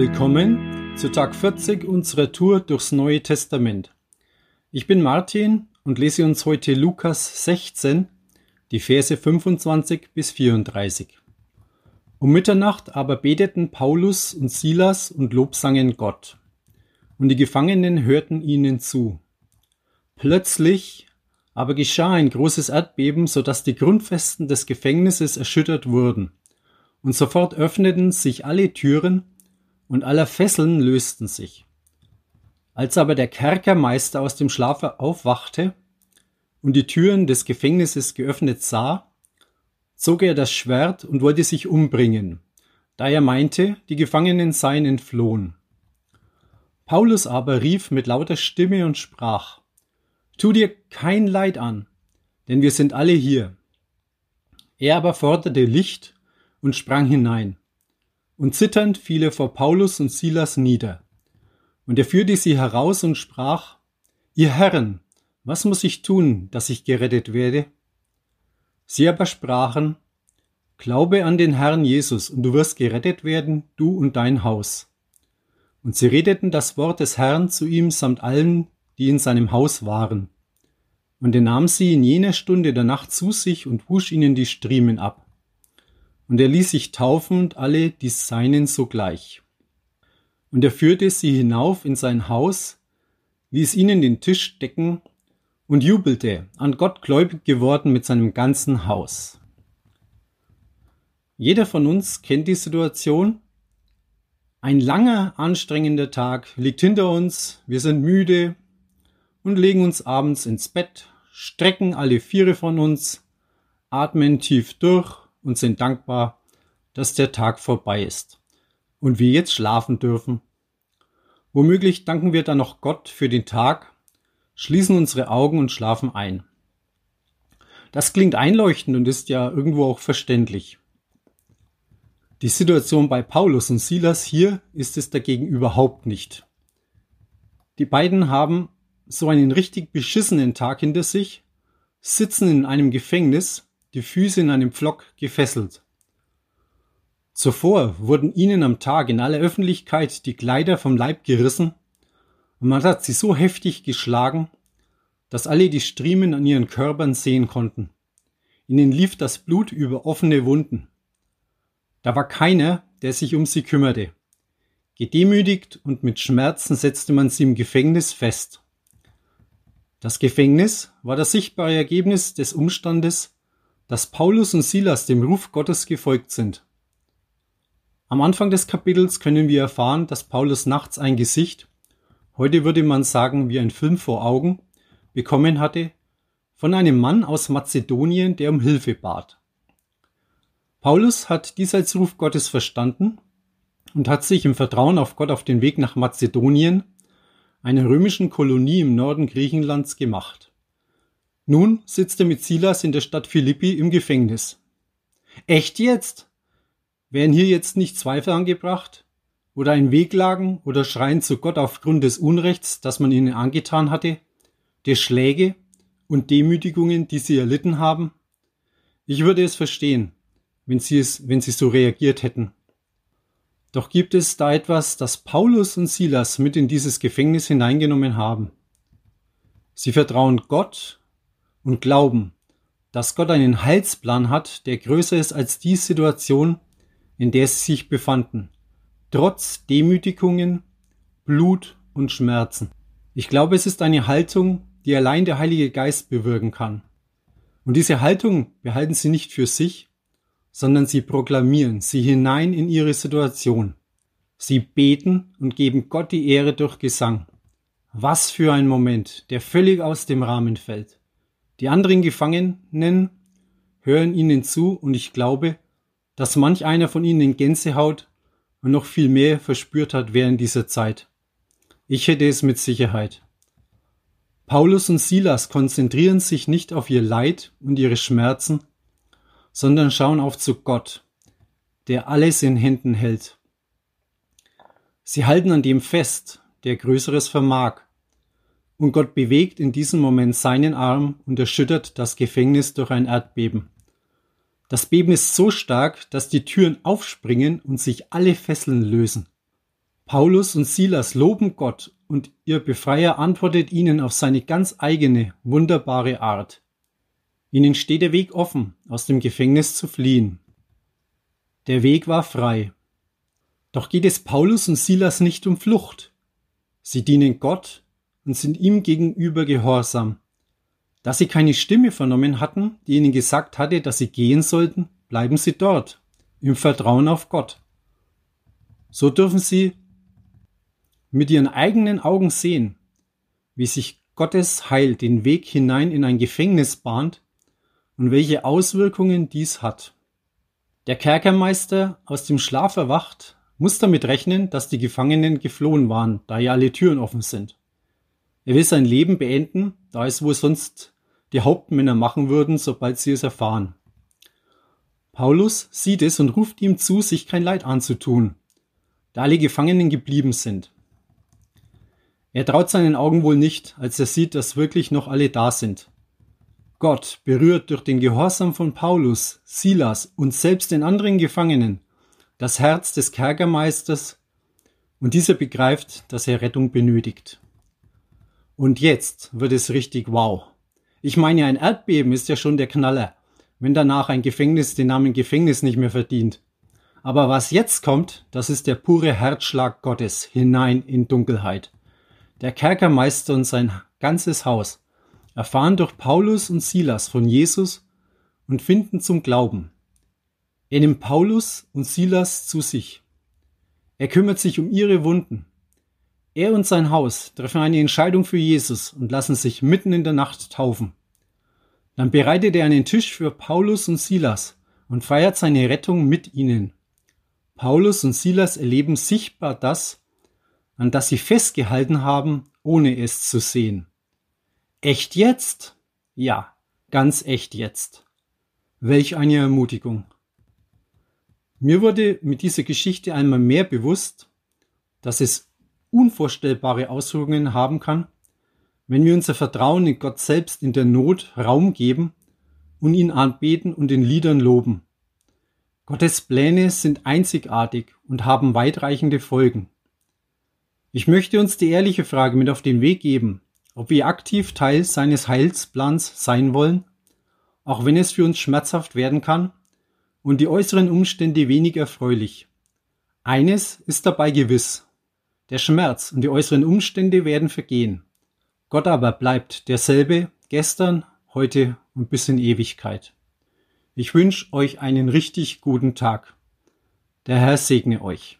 Willkommen zu Tag 40 unserer Tour durchs Neue Testament. Ich bin Martin und lese uns heute Lukas 16, die Verse 25 bis 34. Um Mitternacht aber beteten Paulus und Silas und lobsangen Gott. Und die Gefangenen hörten ihnen zu. Plötzlich aber geschah ein großes Erdbeben, so dass die Grundfesten des Gefängnisses erschüttert wurden. Und sofort öffneten sich alle Türen und aller Fesseln lösten sich. Als aber der Kerkermeister aus dem Schlafe aufwachte und die Türen des Gefängnisses geöffnet sah, zog er das Schwert und wollte sich umbringen, da er meinte, die Gefangenen seien entflohen. Paulus aber rief mit lauter Stimme und sprach, Tu dir kein Leid an, denn wir sind alle hier. Er aber forderte Licht und sprang hinein. Und zitternd fiel er vor Paulus und Silas nieder. Und er führte sie heraus und sprach, Ihr Herren, was muss ich tun, dass ich gerettet werde? Sie aber sprachen, Glaube an den Herrn Jesus, und du wirst gerettet werden, du und dein Haus. Und sie redeten das Wort des Herrn zu ihm samt allen, die in seinem Haus waren. Und er nahm sie in jener Stunde der Nacht zu sich und wusch ihnen die Striemen ab. Und er ließ sich taufen und alle die Seinen sogleich. Und er führte sie hinauf in sein Haus, ließ ihnen den Tisch decken und jubelte, an Gott gläubig geworden mit seinem ganzen Haus. Jeder von uns kennt die Situation. Ein langer, anstrengender Tag liegt hinter uns, wir sind müde und legen uns abends ins Bett, strecken alle Viere von uns, atmen tief durch und sind dankbar, dass der Tag vorbei ist und wir jetzt schlafen dürfen. Womöglich danken wir dann noch Gott für den Tag schließen unsere Augen und schlafen ein. Das klingt einleuchtend und ist ja irgendwo auch verständlich. Die Situation bei Paulus und Silas hier ist es dagegen überhaupt nicht. Die beiden haben so einen richtig beschissenen Tag hinter sich, sitzen in einem Gefängnis, die Füße in einem Pflock gefesselt. Zuvor wurden ihnen am Tag in aller Öffentlichkeit die Kleider vom Leib gerissen und man hat sie so heftig geschlagen, dass alle die Striemen an ihren Körpern sehen konnten. Ihnen lief das Blut über offene Wunden. Da war keiner, der sich um sie kümmerte. Gedemütigt und mit Schmerzen setzte man sie im Gefängnis fest. Das Gefängnis war das sichtbare Ergebnis des Umstandes, dass Paulus und Silas dem Ruf Gottes gefolgt sind. Am Anfang des Kapitels können wir erfahren, dass Paulus nachts ein Gesicht heute würde man sagen wie ein Film vor Augen, bekommen hatte von einem Mann aus Mazedonien, der um Hilfe bat. Paulus hat dies als Ruf Gottes verstanden und hat sich im Vertrauen auf Gott auf den Weg nach Mazedonien, einer römischen Kolonie im Norden Griechenlands, gemacht. Nun sitzt er mit Silas in der Stadt Philippi im Gefängnis. Echt jetzt? Wären hier jetzt nicht Zweifel angebracht? oder ein Wehklagen oder Schreien zu Gott aufgrund des Unrechts, das man ihnen angetan hatte, der Schläge und Demütigungen, die sie erlitten haben? Ich würde es verstehen, wenn sie es, wenn sie so reagiert hätten. Doch gibt es da etwas, das Paulus und Silas mit in dieses Gefängnis hineingenommen haben. Sie vertrauen Gott und glauben, dass Gott einen Heilsplan hat, der größer ist als die Situation, in der sie sich befanden trotz Demütigungen, Blut und Schmerzen. Ich glaube, es ist eine Haltung, die allein der Heilige Geist bewirken kann. Und diese Haltung behalten sie nicht für sich, sondern sie proklamieren sie hinein in ihre Situation. Sie beten und geben Gott die Ehre durch Gesang. Was für ein Moment, der völlig aus dem Rahmen fällt. Die anderen Gefangenen hören ihnen zu und ich glaube, dass manch einer von ihnen Gänsehaut und noch viel mehr verspürt hat während dieser Zeit. Ich hätte es mit Sicherheit. Paulus und Silas konzentrieren sich nicht auf ihr Leid und ihre Schmerzen, sondern schauen auf zu Gott, der alles in Händen hält. Sie halten an dem fest, der Größeres vermag, und Gott bewegt in diesem Moment seinen Arm und erschüttert das Gefängnis durch ein Erdbeben. Das Beben ist so stark, dass die Türen aufspringen und sich alle Fesseln lösen. Paulus und Silas loben Gott und ihr Befreier antwortet ihnen auf seine ganz eigene, wunderbare Art. Ihnen steht der Weg offen, aus dem Gefängnis zu fliehen. Der Weg war frei. Doch geht es Paulus und Silas nicht um Flucht. Sie dienen Gott und sind ihm gegenüber gehorsam. Da sie keine Stimme vernommen hatten, die ihnen gesagt hatte, dass sie gehen sollten, bleiben sie dort, im Vertrauen auf Gott. So dürfen sie mit ihren eigenen Augen sehen, wie sich Gottes Heil den Weg hinein in ein Gefängnis bahnt und welche Auswirkungen dies hat. Der Kerkermeister aus dem Schlaf erwacht, muss damit rechnen, dass die Gefangenen geflohen waren, da ja alle Türen offen sind. Er will sein Leben beenden, da es wohl sonst die Hauptmänner machen würden, sobald sie es erfahren. Paulus sieht es und ruft ihm zu, sich kein Leid anzutun, da alle Gefangenen geblieben sind. Er traut seinen Augen wohl nicht, als er sieht, dass wirklich noch alle da sind. Gott, berührt durch den Gehorsam von Paulus, Silas und selbst den anderen Gefangenen, das Herz des Kerkermeisters, und dieser begreift, dass er Rettung benötigt. Und jetzt wird es richtig wow. Ich meine, ein Erdbeben ist ja schon der Knaller, wenn danach ein Gefängnis den Namen Gefängnis nicht mehr verdient. Aber was jetzt kommt, das ist der pure Herzschlag Gottes hinein in Dunkelheit. Der Kerkermeister und sein ganzes Haus erfahren durch Paulus und Silas von Jesus und finden zum Glauben. Er nimmt Paulus und Silas zu sich. Er kümmert sich um ihre Wunden. Er und sein Haus treffen eine Entscheidung für Jesus und lassen sich mitten in der Nacht taufen. Dann bereitet er einen Tisch für Paulus und Silas und feiert seine Rettung mit ihnen. Paulus und Silas erleben sichtbar das, an das sie festgehalten haben, ohne es zu sehen. Echt jetzt? Ja, ganz echt jetzt. Welch eine Ermutigung. Mir wurde mit dieser Geschichte einmal mehr bewusst, dass es unvorstellbare Auswirkungen haben kann, wenn wir unser Vertrauen in Gott selbst in der Not Raum geben und ihn anbeten und in Liedern loben. Gottes Pläne sind einzigartig und haben weitreichende Folgen. Ich möchte uns die ehrliche Frage mit auf den Weg geben, ob wir aktiv Teil seines Heilsplans sein wollen, auch wenn es für uns schmerzhaft werden kann und die äußeren Umstände wenig erfreulich. Eines ist dabei gewiss. Der Schmerz und die äußeren Umstände werden vergehen. Gott aber bleibt derselbe gestern, heute und bis in Ewigkeit. Ich wünsche euch einen richtig guten Tag. Der Herr segne euch.